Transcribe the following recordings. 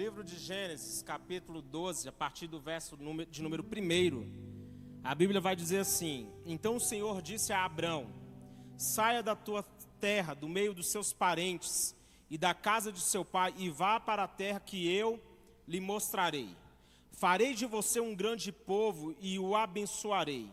livro de Gênesis, capítulo 12, a partir do verso de número 1, a Bíblia vai dizer assim: Então o Senhor disse a Abrão: Saia da tua terra, do meio dos seus parentes e da casa de seu pai, e vá para a terra que eu lhe mostrarei. Farei de você um grande povo e o abençoarei.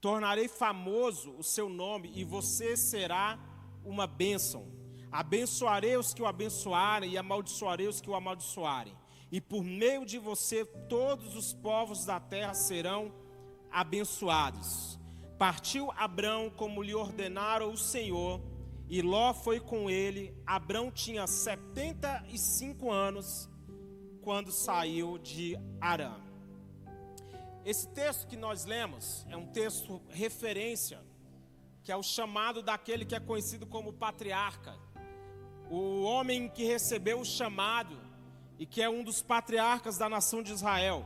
Tornarei famoso o seu nome e você será uma bênção. Abençoarei os que o abençoarem e amaldiçoarei os que o amaldiçoarem. E por meio de você todos os povos da terra serão abençoados. Partiu Abrão como lhe ordenara o Senhor, e Ló foi com ele. Abrão tinha 75 anos quando saiu de Arã. Esse texto que nós lemos é um texto referência, que é o chamado daquele que é conhecido como patriarca, o homem que recebeu o chamado e que é um dos patriarcas da nação de Israel.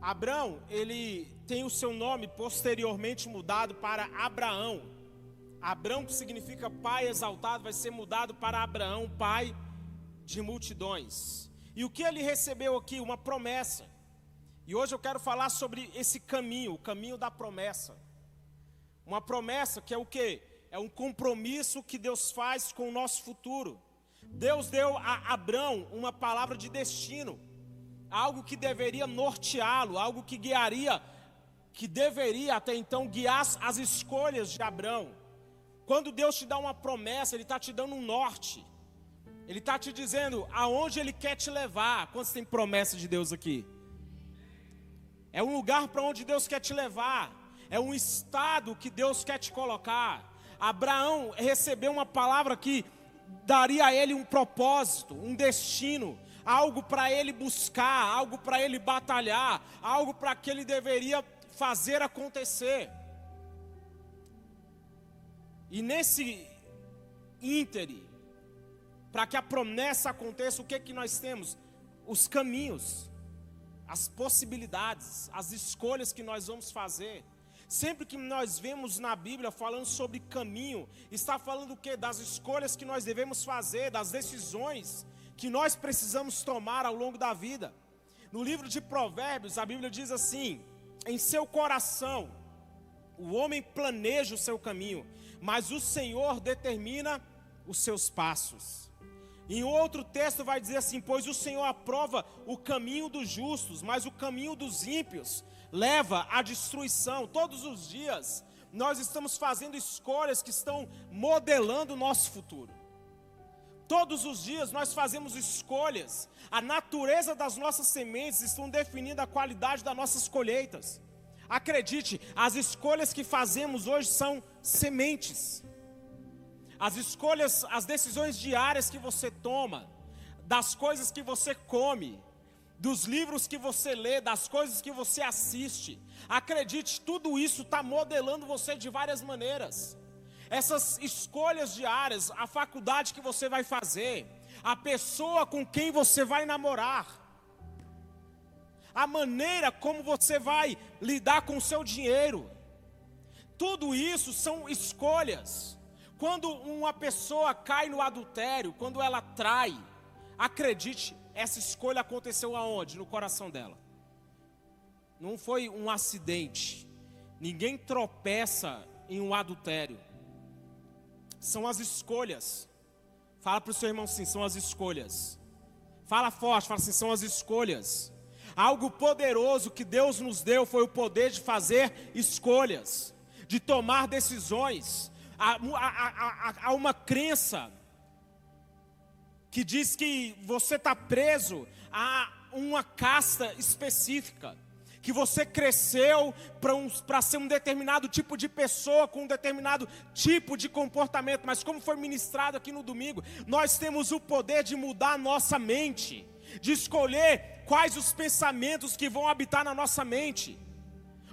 Abrão, ele tem o seu nome posteriormente mudado para Abraão. Abrão, que significa pai exaltado, vai ser mudado para Abraão, pai de multidões. E o que ele recebeu aqui? Uma promessa. E hoje eu quero falar sobre esse caminho, o caminho da promessa. Uma promessa que é o que? É um compromisso que Deus faz com o nosso futuro. Deus deu a Abrão uma palavra de destino, algo que deveria norteá-lo, algo que guiaria, que deveria até então guiar as escolhas de Abrão. Quando Deus te dá uma promessa, Ele está te dando um norte. Ele está te dizendo aonde Ele quer te levar. Quantos tem promessa de Deus aqui? É um lugar para onde Deus quer te levar. É um estado que Deus quer te colocar. Abraão recebeu uma palavra que daria a ele um propósito, um destino, algo para ele buscar, algo para ele batalhar, algo para que ele deveria fazer acontecer. E nesse íntere, para que a promessa aconteça, o que que nós temos? Os caminhos as possibilidades, as escolhas que nós vamos fazer. Sempre que nós vemos na Bíblia falando sobre caminho, está falando o que? Das escolhas que nós devemos fazer, das decisões que nós precisamos tomar ao longo da vida. No livro de Provérbios, a Bíblia diz assim: em seu coração, o homem planeja o seu caminho, mas o Senhor determina os seus passos. Em outro texto vai dizer assim: Pois o Senhor aprova o caminho dos justos, mas o caminho dos ímpios leva à destruição. Todos os dias nós estamos fazendo escolhas que estão modelando o nosso futuro. Todos os dias nós fazemos escolhas. A natureza das nossas sementes estão definindo a qualidade das nossas colheitas. Acredite, as escolhas que fazemos hoje são sementes as escolhas, as decisões diárias que você toma, das coisas que você come, dos livros que você lê, das coisas que você assiste. Acredite, tudo isso está modelando você de várias maneiras. Essas escolhas diárias, a faculdade que você vai fazer, a pessoa com quem você vai namorar, a maneira como você vai lidar com o seu dinheiro, tudo isso são escolhas. Quando uma pessoa cai no adultério, quando ela trai, acredite, essa escolha aconteceu aonde? No coração dela. Não foi um acidente. Ninguém tropeça em um adultério. São as escolhas. Fala para o seu irmão sim, são as escolhas. Fala forte, fala assim, são as escolhas. Algo poderoso que Deus nos deu foi o poder de fazer escolhas, de tomar decisões há, há, há uma crença que diz que você está preso a uma casta específica, que você cresceu para um, ser um determinado tipo de pessoa, com um determinado tipo de comportamento, mas como foi ministrado aqui no domingo, nós temos o poder de mudar a nossa mente, de escolher quais os pensamentos que vão habitar na nossa mente.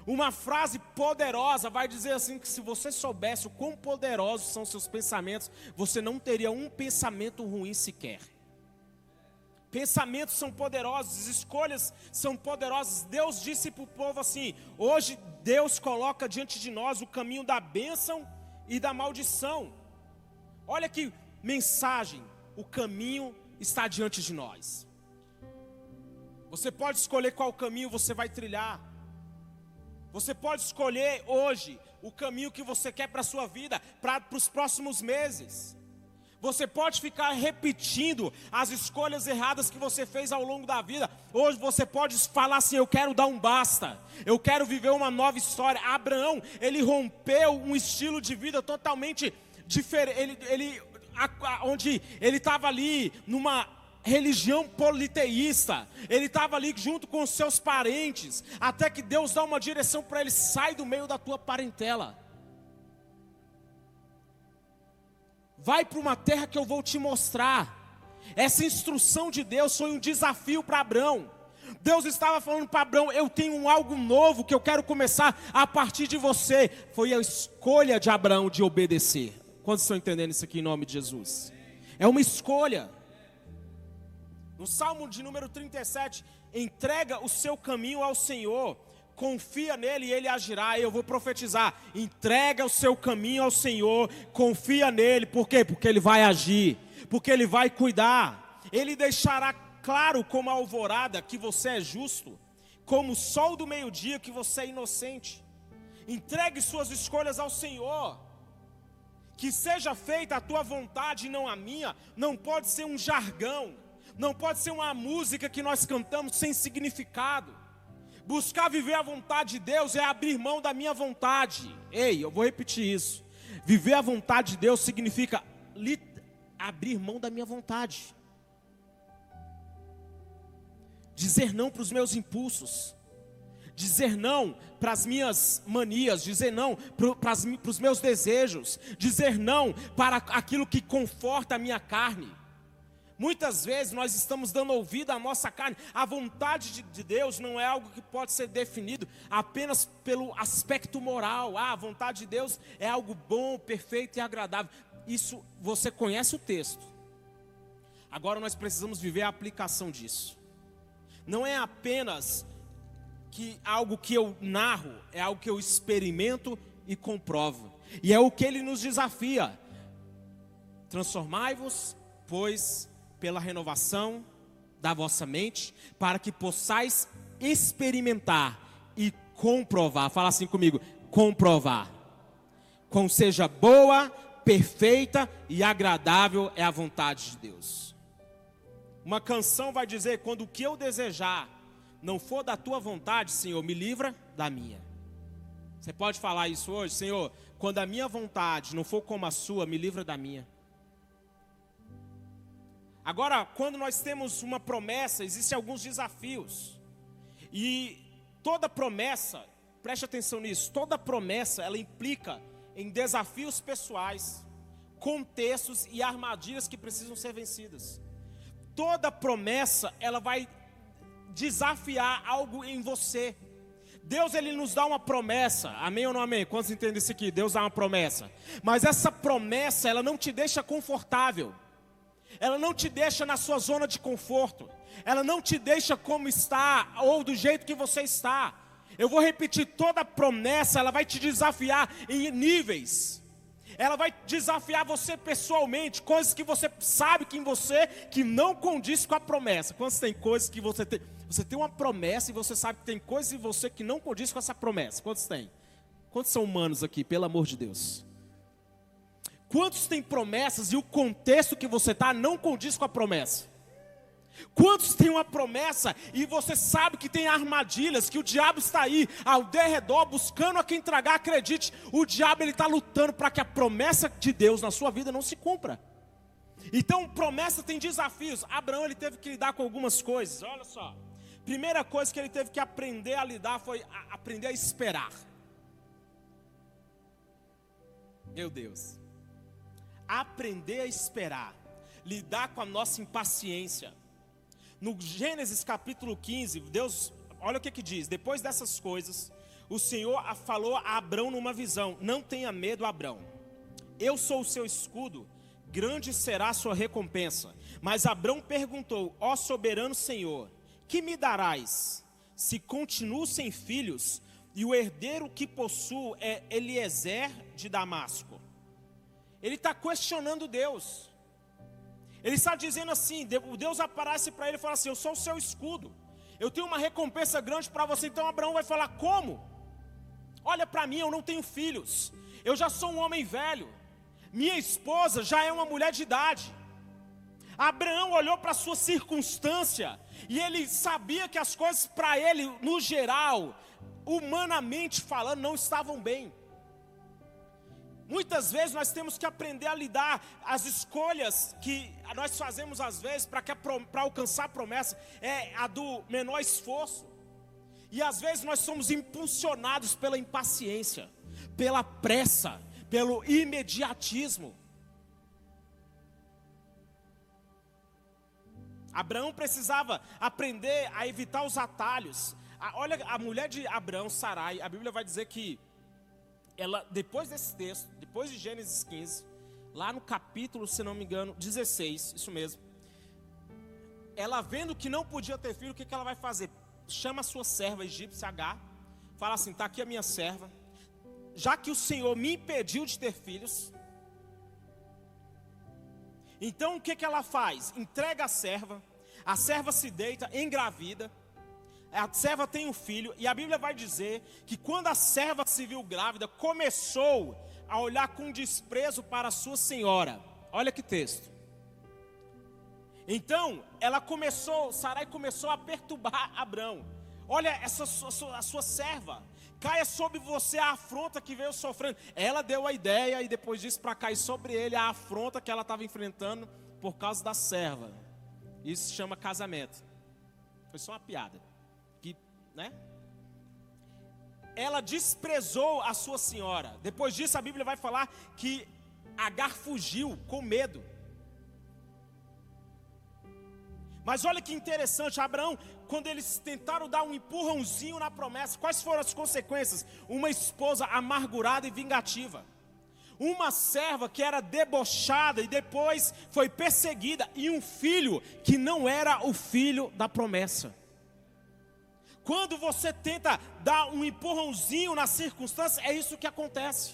Uma frase poderosa vai dizer assim: que se você soubesse o quão poderosos são seus pensamentos, você não teria um pensamento ruim sequer. Pensamentos são poderosos, escolhas são poderosas. Deus disse para o povo assim: hoje Deus coloca diante de nós o caminho da bênção e da maldição. Olha que mensagem: o caminho está diante de nós. Você pode escolher qual caminho você vai trilhar. Você pode escolher hoje o caminho que você quer para a sua vida, para os próximos meses. Você pode ficar repetindo as escolhas erradas que você fez ao longo da vida. Hoje você pode falar assim: Eu quero dar um basta, eu quero viver uma nova história. Abraão, ele rompeu um estilo de vida totalmente diferente. Ele, ele, onde ele estava ali numa religião politeísta. Ele estava ali junto com os seus parentes, até que Deus dá uma direção para ele: sai do meio da tua parentela. Vai para uma terra que eu vou te mostrar. Essa instrução de Deus foi um desafio para Abraão. Deus estava falando para Abraão: Eu tenho algo novo que eu quero começar a partir de você. Foi a escolha de Abraão de obedecer. Quantos estão entendendo isso aqui em nome de Jesus? É uma escolha. No Salmo de número 37, entrega o seu caminho ao Senhor, confia nele e ele agirá. Eu vou profetizar: entrega o seu caminho ao Senhor, confia nele, por quê? Porque ele vai agir, porque ele vai cuidar, ele deixará claro como a alvorada que você é justo, como o sol do meio-dia que você é inocente. Entregue suas escolhas ao Senhor. Que seja feita a tua vontade e não a minha, não pode ser um jargão não pode ser uma música que nós cantamos sem significado. Buscar viver a vontade de Deus é abrir mão da minha vontade. Ei, eu vou repetir isso. Viver a vontade de Deus significa abrir mão da minha vontade. Dizer não para os meus impulsos. Dizer não para as minhas manias, dizer não para, os meus desejos, dizer não para aquilo que conforta a minha carne. Muitas vezes nós estamos dando ouvido à nossa carne. A vontade de, de, Deus não é algo que pode ser definido apenas pelo aspecto moral. Ah, a vontade de Deus é algo bom, perfeito e agradável. Isso você conhece o texto. Agora nós precisamos viver a aplicação disso. Não é apenas que algo que eu narro, é algo que eu experimento e comprovo. E é o que ele nos desafia. Transformai-vos, pois, pela renovação da vossa mente, para que possais experimentar e comprovar. Fala assim comigo: comprovar. Com seja boa, perfeita e agradável é a vontade de Deus. Uma canção vai dizer: quando o que eu desejar não for da tua vontade, Senhor, me livra da minha. Você pode falar isso hoje, Senhor? Quando a minha vontade não for como a sua, me livra da minha. Agora, quando nós temos uma promessa, existem alguns desafios. E toda promessa, preste atenção nisso, toda promessa ela implica em desafios pessoais, contextos e armadilhas que precisam ser vencidas. Toda promessa, ela vai desafiar algo em você. Deus ele nos dá uma promessa, amém ou não amém? Quantos entendem isso aqui? Deus dá uma promessa, mas essa promessa ela não te deixa confortável ela não te deixa na sua zona de conforto, ela não te deixa como está ou do jeito que você está. Eu vou repetir: toda promessa, ela vai te desafiar em níveis. Ela vai desafiar você pessoalmente, coisas que você sabe que em você que não condiz com a promessa. Quando tem coisas que você tem, você tem uma promessa e você sabe que tem coisas em você que não condiz com essa promessa. Quantos tem? Quantos são humanos aqui, pelo amor de Deus? Quantos têm promessas e o contexto que você está não condiz com a promessa? Quantos têm uma promessa e você sabe que tem armadilhas, que o diabo está aí ao derredor buscando a quem tragar? Acredite, o diabo ele está lutando para que a promessa de Deus na sua vida não se cumpra. Então, promessa tem desafios. Abraão ele teve que lidar com algumas coisas. Olha só. Primeira coisa que ele teve que aprender a lidar foi a aprender a esperar. Meu Deus aprender a esperar, lidar com a nossa impaciência. No Gênesis capítulo 15, Deus, olha o que, que diz: depois dessas coisas, o Senhor falou a Abrão numa visão: Não tenha medo, Abrão, eu sou o seu escudo, grande será a sua recompensa. Mas Abrão perguntou: Ó soberano Senhor, que me darás? Se continuo sem filhos, e o herdeiro que possuo é Eliezer de Damasco. Ele está questionando Deus. Ele está dizendo assim: Deus aparece para ele e fala assim: Eu sou o seu escudo. Eu tenho uma recompensa grande para você. Então Abraão vai falar: Como? Olha para mim, eu não tenho filhos. Eu já sou um homem velho. Minha esposa já é uma mulher de idade. Abraão olhou para a sua circunstância e ele sabia que as coisas para ele, no geral, humanamente falando, não estavam bem. Muitas vezes nós temos que aprender a lidar as escolhas que nós fazemos às vezes para alcançar a promessa é a do menor esforço. E às vezes nós somos impulsionados pela impaciência, pela pressa, pelo imediatismo. Abraão precisava aprender a evitar os atalhos. A, olha, a mulher de Abraão, Sarai, a Bíblia vai dizer que ela, depois desse texto, depois de Gênesis 15, lá no capítulo, se não me engano, 16, isso mesmo. Ela vendo que não podia ter filho, o que, que ela vai fazer? Chama a sua serva egípcia H, fala assim: está aqui a minha serva, já que o Senhor me impediu de ter filhos, então o que, que ela faz? Entrega a serva, a serva se deita, engravida, a serva tem um filho, e a Bíblia vai dizer que quando a serva se viu grávida, começou a olhar com desprezo para a sua senhora. Olha que texto. Então, ela começou, Sarai começou a perturbar Abraão. Olha, essa sua, a sua serva, caia sobre você a afronta que veio sofrendo. Ela deu a ideia e depois disso para cair sobre ele a afronta que ela estava enfrentando por causa da serva. Isso se chama casamento. Foi só uma piada. Né? Ela desprezou a sua senhora. Depois disso a Bíblia vai falar que Agar fugiu com medo. Mas olha que interessante, Abraão, quando eles tentaram dar um empurrãozinho na promessa, quais foram as consequências? Uma esposa amargurada e vingativa. Uma serva que era debochada e depois foi perseguida, e um filho que não era o filho da promessa. Quando você tenta dar um empurrãozinho na circunstância, é isso que acontece.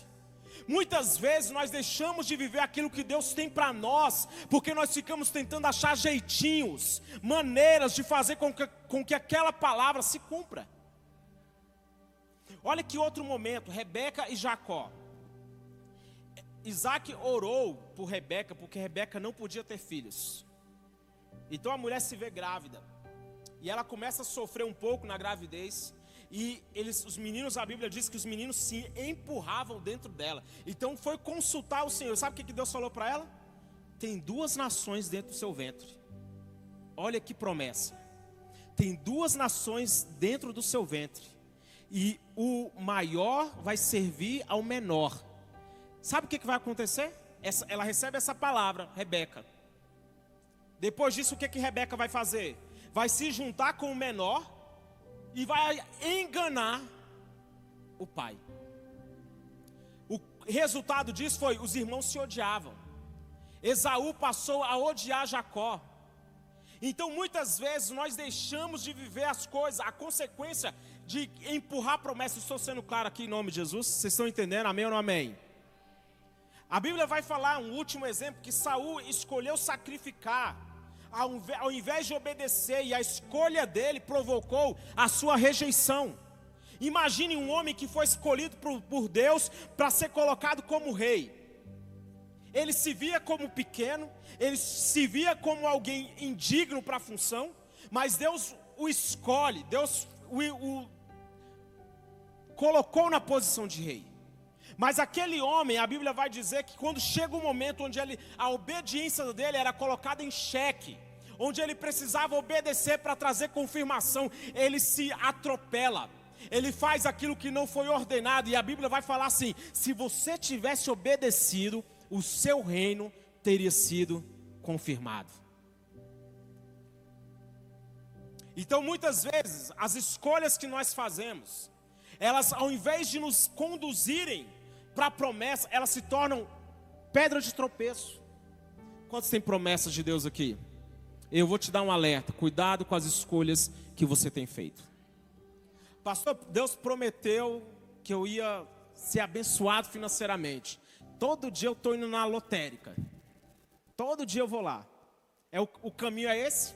Muitas vezes nós deixamos de viver aquilo que Deus tem para nós, porque nós ficamos tentando achar jeitinhos, maneiras de fazer com que, com que aquela palavra se cumpra. Olha que outro momento, Rebeca e Jacó. Isaac orou por Rebeca, porque Rebeca não podia ter filhos. Então a mulher se vê grávida. E ela começa a sofrer um pouco na gravidez. E eles, os meninos, a Bíblia diz que os meninos se empurravam dentro dela. Então foi consultar o Senhor. Sabe o que Deus falou para ela? Tem duas nações dentro do seu ventre. Olha que promessa. Tem duas nações dentro do seu ventre. E o maior vai servir ao menor. Sabe o que, vai acontecer? Essa, ela recebe essa palavra, Rebeca. Depois disso, o que, que Rebeca vai fazer? Vai se juntar com o menor e vai enganar o pai. O resultado disso foi: os irmãos se odiavam. Esaú passou a odiar Jacó. Então muitas vezes nós deixamos de viver as coisas, a consequência de empurrar promessas. Estou sendo claro aqui em nome de Jesus, vocês estão entendendo? Amém ou não amém? A Bíblia vai falar um último exemplo que Saul escolheu sacrificar ao invés de obedecer, e a escolha dele provocou a sua rejeição. Imagine um homem que foi escolhido por, Deus para ser colocado como rei. Ele se via como pequeno, ele se via como alguém indigno para a função, mas Deus o escolhe, Deus o, o colocou na posição de rei. Mas aquele homem, a Bíblia vai dizer que quando chega o um momento onde ele, a obediência dele era colocada em xeque, onde ele precisava obedecer para trazer confirmação, ele se atropela. Ele faz aquilo que não foi ordenado, e a Bíblia vai falar assim: se você tivesse obedecido, o seu reino teria sido confirmado. Então, muitas vezes, as escolhas que nós fazemos, elas, ao invés de nos conduzirem para a promessa, elas se tornam pedra de tropeço. Quantos têm promessas de Deus aqui? Eu vou te dar um alerta: cuidado com as escolhas que você tem feito. Pastor, Deus prometeu que eu ia ser abençoado financeiramente. Todo dia eu estou indo na lotérica. Todo dia eu vou lá. É o, o caminho é esse?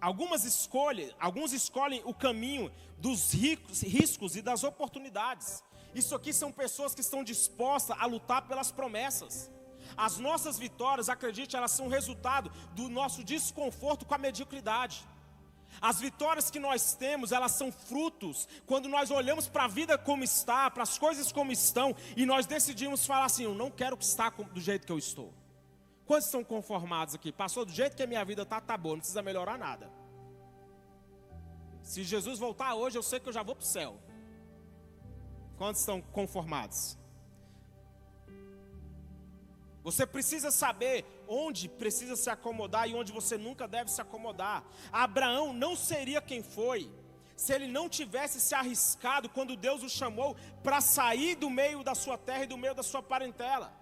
Algumas escolhem, alguns escolhem o caminho dos ricos, riscos e das oportunidades. Isso aqui são pessoas que estão dispostas a lutar pelas promessas. As nossas vitórias, acredite, elas são resultado do nosso desconforto com a mediocridade. As vitórias que nós temos, elas são frutos quando nós olhamos para a vida como está, para as coisas como estão, e nós decidimos falar assim: eu não quero que está do jeito que eu estou. Quantos estão conformados aqui? Passou do jeito que a minha vida está, tá bom, não precisa melhorar nada. Se Jesus voltar hoje, eu sei que eu já vou para o céu. Quantos estão conformados? Você precisa saber onde precisa se acomodar e onde você nunca deve se acomodar. Abraão não seria quem foi se ele não tivesse se arriscado quando Deus o chamou para sair do meio da sua terra e do meio da sua parentela.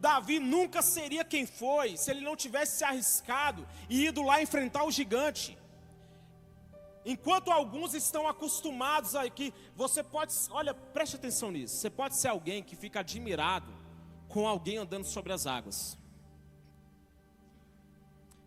Davi nunca seria quem foi se ele não tivesse se arriscado e ido lá enfrentar o gigante. Enquanto alguns estão acostumados aqui, você pode, olha, preste atenção nisso. Você pode ser alguém que fica admirado com alguém andando sobre as águas.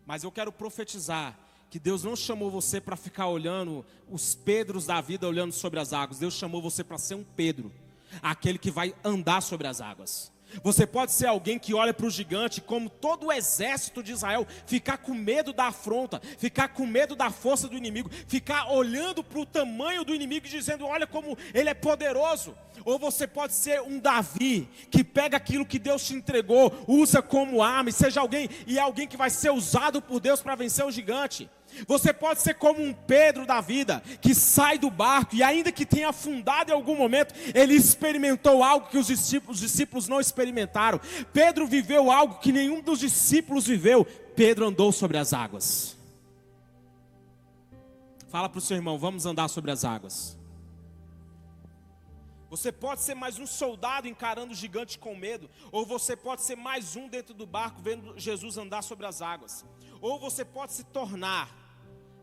Mas eu quero profetizar que Deus não chamou você para ficar olhando os Pedros da vida olhando sobre as águas. Deus chamou você para ser um Pedro, aquele que vai andar sobre as águas. Você pode ser alguém que olha para o gigante, como todo o exército de Israel, ficar com medo da afronta, ficar com medo da força do inimigo, ficar olhando para o tamanho do inimigo e dizendo: Olha como ele é poderoso. Ou você pode ser um Davi, que pega aquilo que Deus te entregou, usa como arma, e seja alguém, e é alguém que vai ser usado por Deus para vencer o gigante. Você pode ser como um Pedro da vida, que sai do barco e, ainda que tenha afundado em algum momento, ele experimentou algo que os discípulos, os discípulos não experimentaram. Pedro viveu algo que nenhum dos discípulos viveu. Pedro andou sobre as águas. Fala para o seu irmão, vamos andar sobre as águas. Você pode ser mais um soldado encarando o gigante com medo, ou você pode ser mais um dentro do barco vendo Jesus andar sobre as águas. Ou você pode se tornar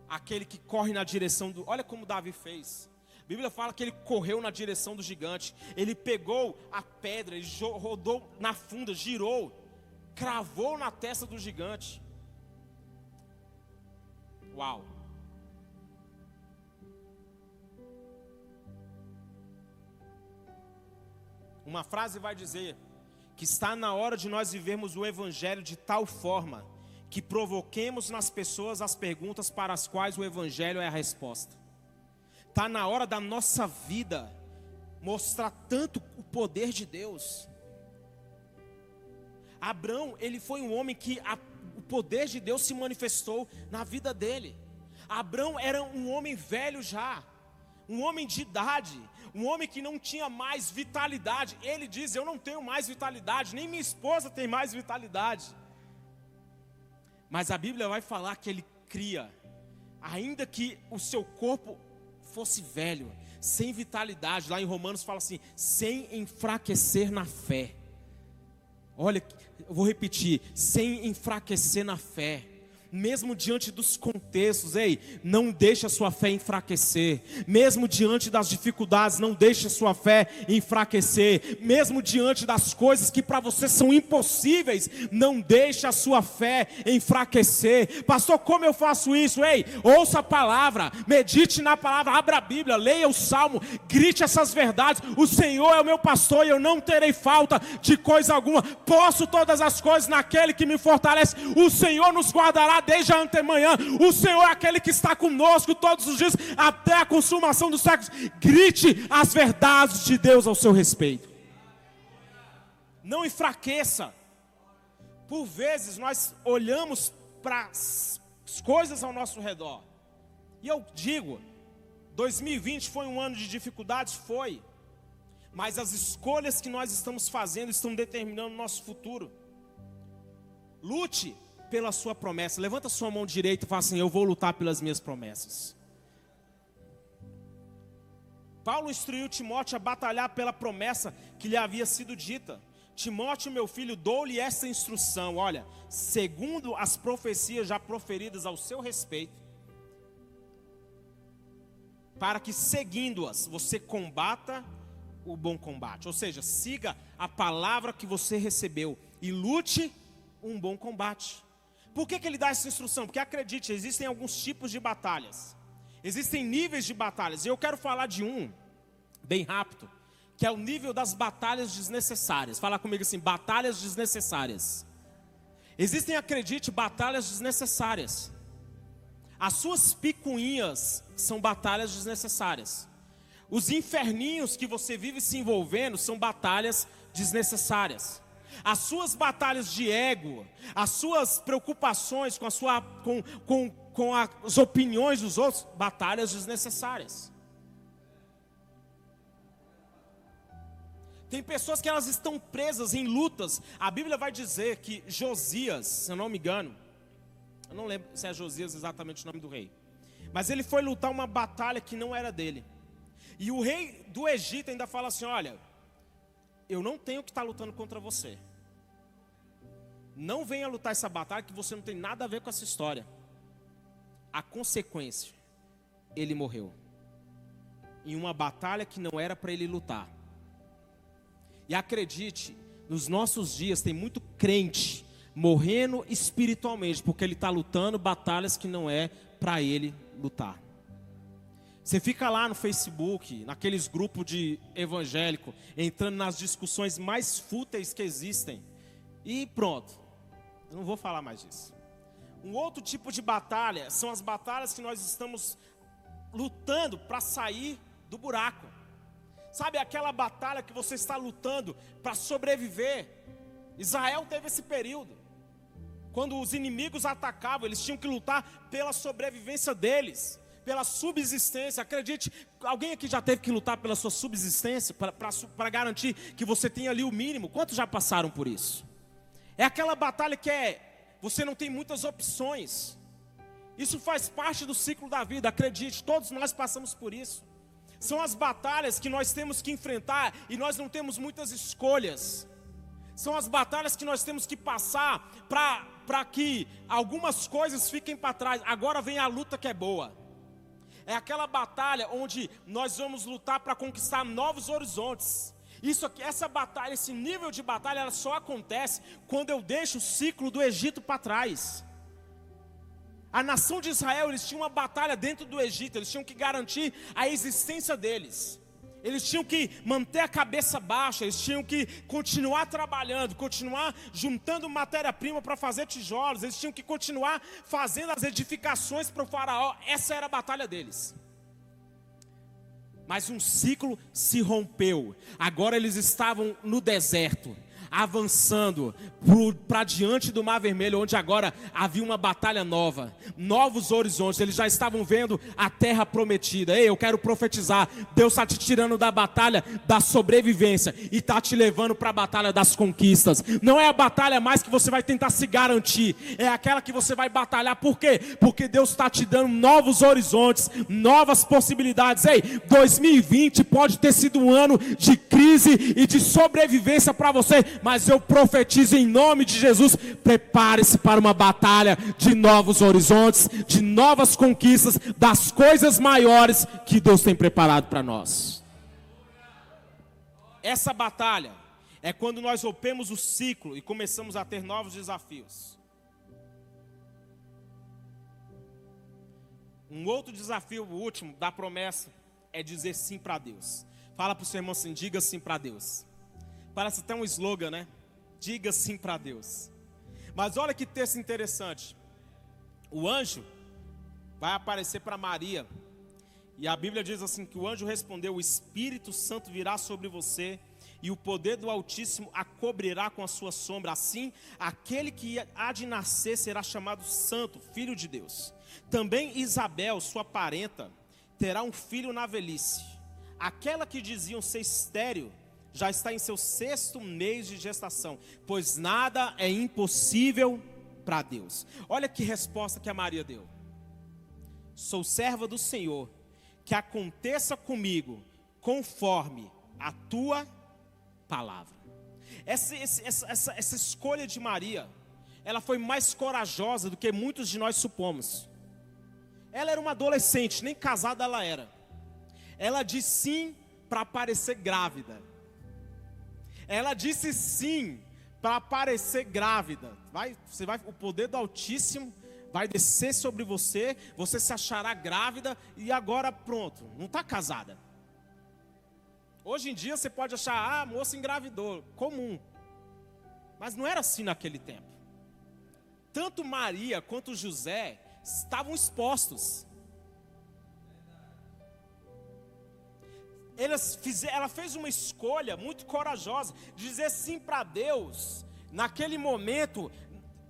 aquele que corre na direção do. Olha como Davi fez. A Bíblia fala que ele correu na direção do gigante. Ele pegou a pedra, ele rodou na funda, girou, cravou na testa do gigante. Uau! Uma frase vai dizer que está na hora de nós vivermos o Evangelho de tal forma que provoquemos nas pessoas as perguntas para as quais o Evangelho é a resposta. Está na hora da nossa vida mostrar tanto o poder de Deus. Abraão, ele foi um homem que a, o poder de Deus se manifestou na vida dele. Abraão era um homem velho já, um homem de idade, um homem que não tinha mais vitalidade. Ele diz: Eu não tenho mais vitalidade, nem minha esposa tem mais vitalidade. Mas a Bíblia vai falar que ele cria, ainda que o seu corpo fosse velho, sem vitalidade. Lá em Romanos fala assim: sem enfraquecer na fé. Olha, eu vou repetir: sem enfraquecer na fé mesmo diante dos contextos, ei, não deixe a sua fé enfraquecer, mesmo diante das dificuldades, não deixe a sua fé enfraquecer, mesmo diante das coisas que para você são impossíveis, não deixe a sua fé enfraquecer. Pastor, como eu faço isso? Ei, ouça a palavra, medite na palavra, abra a Bíblia, leia o salmo, grite essas verdades. O Senhor é o meu pastor e eu não terei falta de coisa alguma. Posso todas as coisas naquele que me fortalece. O Senhor nos guardará desde a antemanhã. O Senhor é aquele que está conosco todos os dias, até a consumação dos séculos. Grite as verdades de Deus ao seu respeito. Não enfraqueça. Por vezes nós olhamos para as coisas ao nosso redor. E eu digo, 2020 foi um ano de dificuldades? Foi. Mas as escolhas que nós estamos fazendo estão determinando o nosso futuro. Lute pela sua promessa. Levanta sua mão direita e fala assim: Eu vou lutar pelas minhas promessas. Paulo instruiu Timóteo a batalhar pela promessa que lhe havia sido dita. Timóteo, meu filho, dou-lhe essa instrução: olha, segundo as profecias já proferidas ao seu respeito, para que seguindo-as você combata o bom combate, ou seja, siga a palavra que você recebeu e lute um bom combate. Por que, que ele dá essa instrução? Porque acredite, existem alguns tipos de batalhas, existem níveis de batalhas, e eu quero falar de um, bem rápido, que é o nível das batalhas desnecessárias. Fala comigo assim: batalhas desnecessárias. Existem, acredite, batalhas desnecessárias. As suas picuinhas são batalhas desnecessárias. Os inferninhos que você vive se envolvendo são batalhas desnecessárias. As suas batalhas de ego, as suas preocupações com, a sua, com, com, com as opiniões dos outros, batalhas desnecessárias. Tem pessoas que elas estão presas em lutas. A Bíblia vai dizer que Josias, se eu não me engano, eu não lembro se é Josias exatamente o nome do rei, mas ele foi lutar uma batalha que não era dele. E o rei do Egito ainda fala assim: Olha, eu não tenho que estar lutando contra você. Não venha lutar essa batalha que você não tem nada a ver com essa história. A consequência, ele morreu. Em uma batalha que não era para ele lutar. E acredite, nos nossos dias tem muito crente morrendo espiritualmente, porque ele está lutando batalhas que não é para ele lutar. Você fica lá no Facebook, naqueles grupos de evangélico, entrando nas discussões mais fúteis que existem, e pronto. Eu não vou falar mais disso. Um outro tipo de batalha são as batalhas que nós estamos lutando para sair do buraco. Sabe aquela batalha que você está lutando para sobreviver? Israel teve esse período. Quando os inimigos atacavam, eles tinham que lutar pela sobrevivência deles, pela subsistência. Acredite, alguém aqui já teve que lutar pela sua subsistência, para garantir que você tenha ali o mínimo. Quantos já passaram por isso? É aquela batalha que é, você não tem muitas opções. Isso faz parte do ciclo da vida, acredite, todos nós passamos por isso. São as batalhas que nós temos que enfrentar e nós não temos muitas escolhas. São as batalhas que nós temos que passar para que algumas coisas fiquem para trás. Agora vem a luta que é boa. É aquela batalha onde nós vamos lutar para conquistar novos horizontes. Isso aqui, essa batalha, esse nível de batalha, ela só acontece quando eu deixo o ciclo do Egito para trás. A nação de Israel, eles tinham uma batalha dentro do Egito, eles tinham que garantir a existência deles. Eles tinham que manter a cabeça baixa, eles tinham que continuar trabalhando, continuar juntando matéria-prima para fazer tijolos, eles tinham que continuar fazendo as edificações para o faraó. Essa era a batalha deles. Mas um ciclo se rompeu. Agora eles estavam no deserto avançando para diante do Mar Vermelho, onde agora havia uma batalha nova, novos horizontes. Eles já estavam vendo a terra prometida. Ei, eu quero profetizar: Deus está te tirando da batalha da sobrevivência e está te levando para a batalha das conquistas. Não é a batalha mais que você vai tentar se garantir, é aquela que você vai batalhar. Por quê? Porque Deus está te dando novos horizontes, novas possibilidades. Ei, 2020 pode ter sido um ano de crise e de sobrevivência para você, mas eu profetizo em nome de Jesus: prepare-se para uma batalha de novos horizontes, de novas conquistas, das coisas maiores que Deus tem preparado para nós. Essa batalha é quando nós rompemos o ciclo e começamos a ter novos desafios. Um outro desafio, o último, da promessa, é dizer sim para Deus. Fala para o seu irmão assim: diga sim para Deus. Parece até um slogan, né? Diga sim para Deus. Mas olha que texto interessante. O anjo vai aparecer para Maria. E a Bíblia diz assim: que o anjo respondeu: O Espírito Santo virá sobre você, e o poder do Altíssimo a cobrirá com a sua sombra. Assim, aquele que há de nascer será chamado Santo, Filho de Deus. Também Isabel, sua parenta, terá um filho na velhice. Aquela que diziam ser estéril já está em seu sexto mês de gestação, pois nada é impossível para Deus. Olha que resposta que a Maria deu: Sou serva do Senhor, que aconteça comigo conforme a tua palavra. Essa, essa, essa, essa escolha de Maria, ela foi mais corajosa do que muitos de nós supomos. Ela era uma adolescente, nem casada ela era. Ela disse sim para parecer grávida. Ela disse sim para aparecer grávida. Vai, você vai, o poder do Altíssimo vai descer sobre você, você se achará grávida e agora pronto, não está casada. Hoje em dia você pode achar, ah, moça engravidou, comum. Mas não era assim naquele tempo. Tanto Maria quanto José estavam expostos. Ela fez uma escolha muito corajosa, dizer sim para Deus. Naquele momento,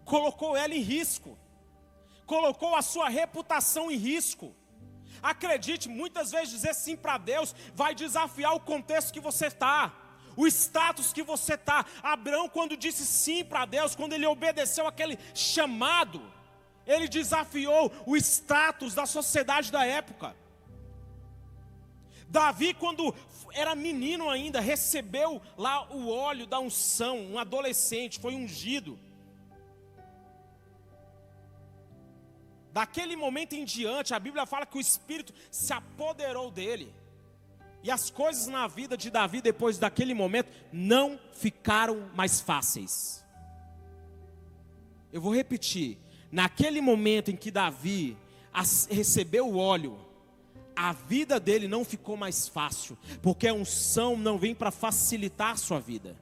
colocou ela em risco, colocou a sua reputação em risco. Acredite, muitas vezes dizer sim para Deus vai desafiar o contexto que você está, o status que você está. Abraão, quando disse sim para Deus, quando ele obedeceu aquele chamado, ele desafiou o status da sociedade da época. Davi, quando era menino ainda, recebeu lá o óleo da unção, um adolescente, foi ungido. Daquele momento em diante, a Bíblia fala que o Espírito se apoderou dele. E as coisas na vida de Davi, depois daquele momento, não ficaram mais fáceis. Eu vou repetir: naquele momento em que Davi recebeu o óleo, a vida dele não ficou mais fácil, porque a unção não vem para facilitar a sua vida.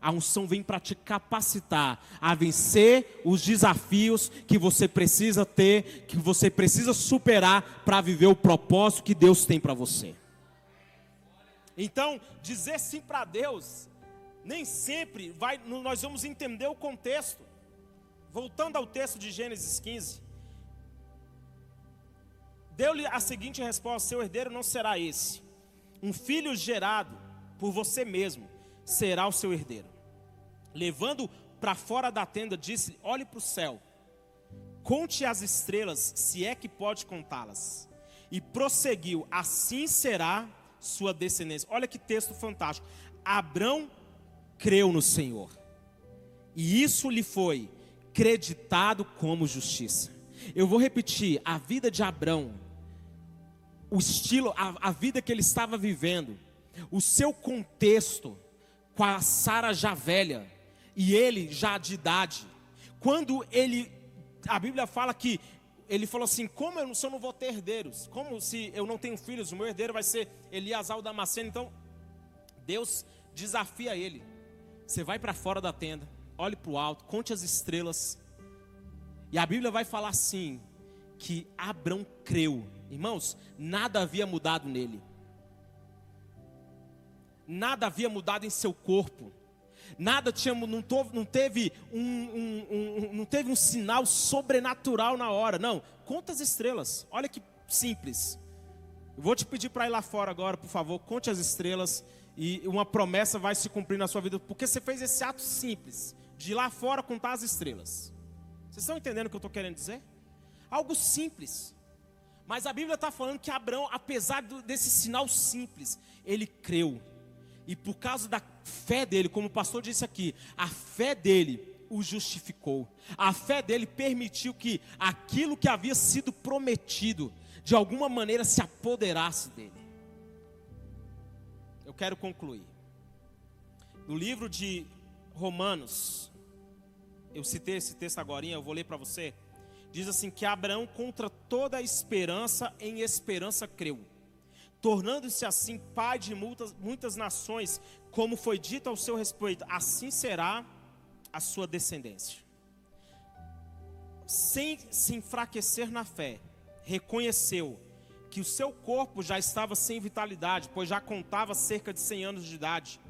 A unção vem para te capacitar a vencer os desafios que você precisa ter, que você precisa superar para viver o propósito que Deus tem para você. Então, dizer sim para Deus, nem sempre vai, nós vamos entender o contexto. Voltando ao texto de Gênesis 15, deu-lhe a seguinte resposta: seu herdeiro não será esse, um filho gerado por você mesmo será o seu herdeiro. Levando para fora da tenda, disse: Olhe para o céu, conte as estrelas, se é que pode contá-las. E prosseguiu: Assim será sua descendência. Olha que texto fantástico. Abrão creu no Senhor, e isso lhe foi creditado como justiça. Eu vou repetir: a vida de Abrão o estilo, a, a vida que ele estava vivendo, o seu contexto com a Sara já velha e ele já de idade. Quando ele, a Bíblia fala que ele falou assim: como eu, se eu não vou ter herdeiros? Como se eu não tenho filhos? O meu herdeiro vai ser Eliasal Damasceno. Então, Deus desafia ele. Você vai para fora da tenda, olhe para o alto, conte as estrelas. E a Bíblia vai falar assim: que Abrão creu Irmãos, nada havia mudado nele. Nada havia mudado em seu corpo. Nada tinha, não, não, teve um, um, um, não teve um sinal sobrenatural na hora. Não, conta as estrelas. Olha que simples. Eu vou te pedir para ir lá fora agora, por favor. Conte as estrelas e uma promessa vai se cumprir na sua vida, porque você fez esse ato simples de ir lá fora contar as estrelas. Vocês estão entendendo o que eu estou querendo dizer? Algo simples. Mas a Bíblia está falando que Abraão, apesar desse sinal simples, ele creu. E por causa da fé dele, como o pastor disse aqui, a fé dele o justificou. A fé dele permitiu que aquilo que havia sido prometido, de alguma maneira se apoderasse dele. Eu quero concluir. No livro de Romanos, eu citei esse texto agora, eu vou ler para você diz assim: que Abraão, contra toda esperança, em esperança creu, tornando-se assim pai de muitas, muitas nações, como foi dito ao seu respeito, assim será a sua descendência. Sem se enfraquecer na fé, reconheceu que o seu corpo já estava sem vitalidade, pois já contava cerca de 100 anos de idade,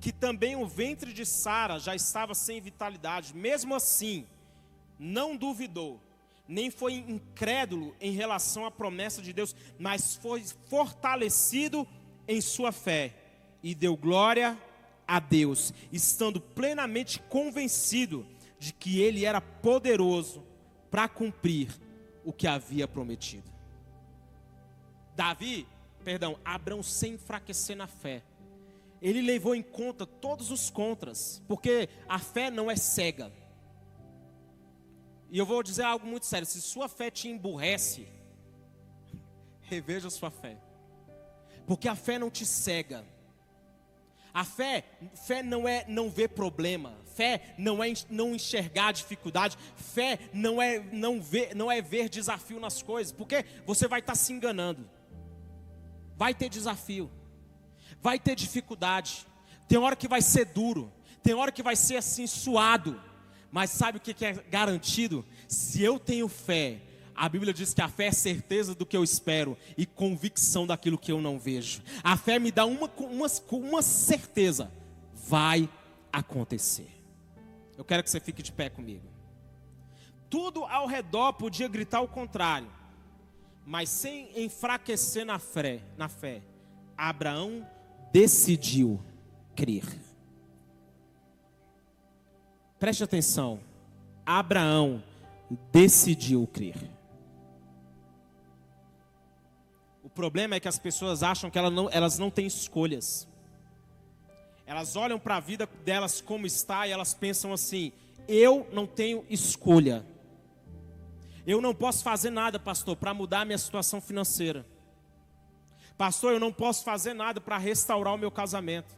que também o ventre de Sara já estava sem vitalidade. Mesmo assim, não duvidou, nem foi incrédulo em relação à promessa de Deus, mas foi fortalecido em sua fé e deu glória a Deus, estando plenamente convencido de que ele era poderoso para cumprir o que havia prometido. Davi, perdão, Abraão sem enfraquecer na fé. Ele levou em conta todos os contras, porque a fé não é cega. E eu vou dizer algo muito sério: se sua fé te emburrece, reveja sua fé, porque a fé não te cega, A fé, fé não é não ver problema, fé não é não enxergar dificuldade, fé não é não ver, não é ver desafio nas coisas, porque você vai estar se enganando. Vai ter desafio, vai ter dificuldade, tem hora que vai ser duro, tem hora que vai ser assim suado, mas sabe o que é garantido? Se eu tenho fé, a Bíblia diz que a fé é certeza do que eu espero e convicção daquilo que eu não vejo. A fé me dá uma, uma, uma certeza: vai acontecer. Eu quero que você fique de pé comigo. Tudo ao redor podia gritar o contrário, mas sem enfraquecer na fé, na fé. Abraão decidiu crer. Preste atenção. Abraão decidiu crer. O problema é que as pessoas acham que elas não, elas não têm escolhas. Elas olham para a vida delas como está e elas pensam assim: eu não tenho escolha. Eu não posso fazer nada, pastor, para mudar a minha situação financeira. Pastor, eu não posso fazer nada para restaurar o meu casamento.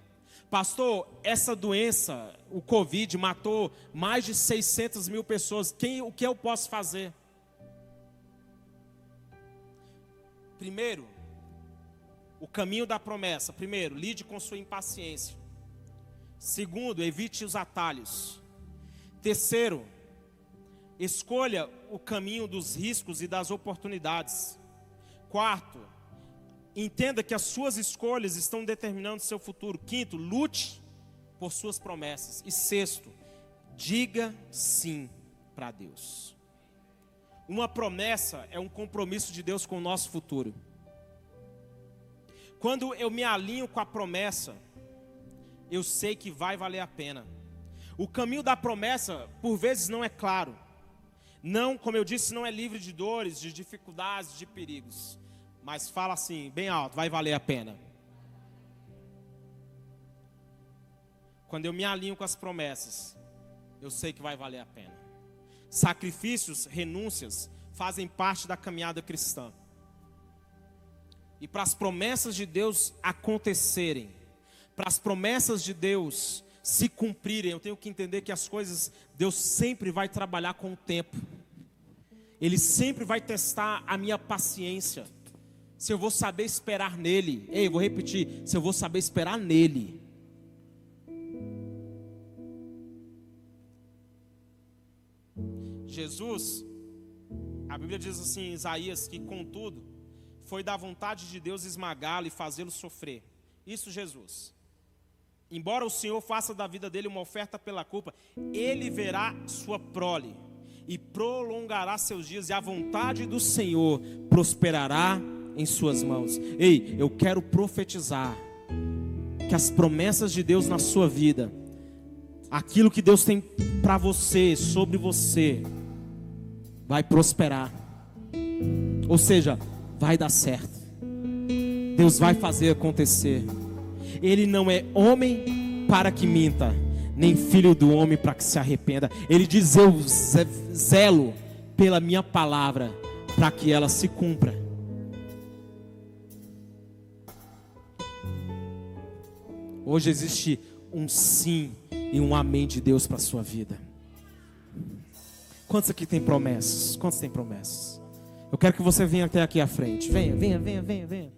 Pastor, essa doença, o Covid, matou mais de 600 mil pessoas. Quem, o que eu posso fazer? Primeiro, o caminho da promessa. Primeiro, lide com sua impaciência. Segundo, evite os atalhos. Terceiro, escolha o caminho dos riscos e das oportunidades. Quarto, Entenda que as suas escolhas estão determinando seu futuro. Quinto, lute por suas promessas. E sexto, diga sim para Deus. Uma promessa é um compromisso de Deus com o nosso futuro. Quando eu me alinho com a promessa, eu sei que vai valer a pena. O caminho da promessa, por vezes, não é claro. Não, como eu disse, não é livre de dores, de dificuldades, de perigos. Mas fala assim, bem alto, vai valer a pena. Quando eu me alinho com as promessas, eu sei que vai valer a pena. Sacrifícios, renúncias, fazem parte da caminhada cristã. E para as promessas de Deus acontecerem, para as promessas de Deus se cumprirem, eu tenho que entender que as coisas, Deus sempre vai trabalhar com o tempo. Ele sempre vai testar a minha paciência se eu vou saber esperar nele. Ei, vou repetir: se eu vou saber esperar nele. Jesus, a Bíblia diz assim em Isaías que, contudo, foi da vontade de Deus esmagá-lo e fazê-lo sofrer. Isso, Jesus. Embora o Senhor faça da vida dele uma oferta pela culpa, ele verá sua prole e prolongará seus dias, e a vontade do Senhor prosperará em Suas mãos. Ei, eu quero profetizar que as promessas de Deus na sua vida, aquilo que Deus tem para você, sobre você, vai prosperar. Ou seja, vai dar certo. Deus vai fazer acontecer. Ele não é homem para que minta, nem filho do homem para que se arrependa. Ele diz: Eu zelo pela minha palavra para que ela se cumpra. Hoje existe um sim e um amém de Deus para a sua vida. Quantos aqui tem promessas? Quantos tem promessas? Eu quero que você venha até aqui à frente. Venha, venha, venha, venha, venha.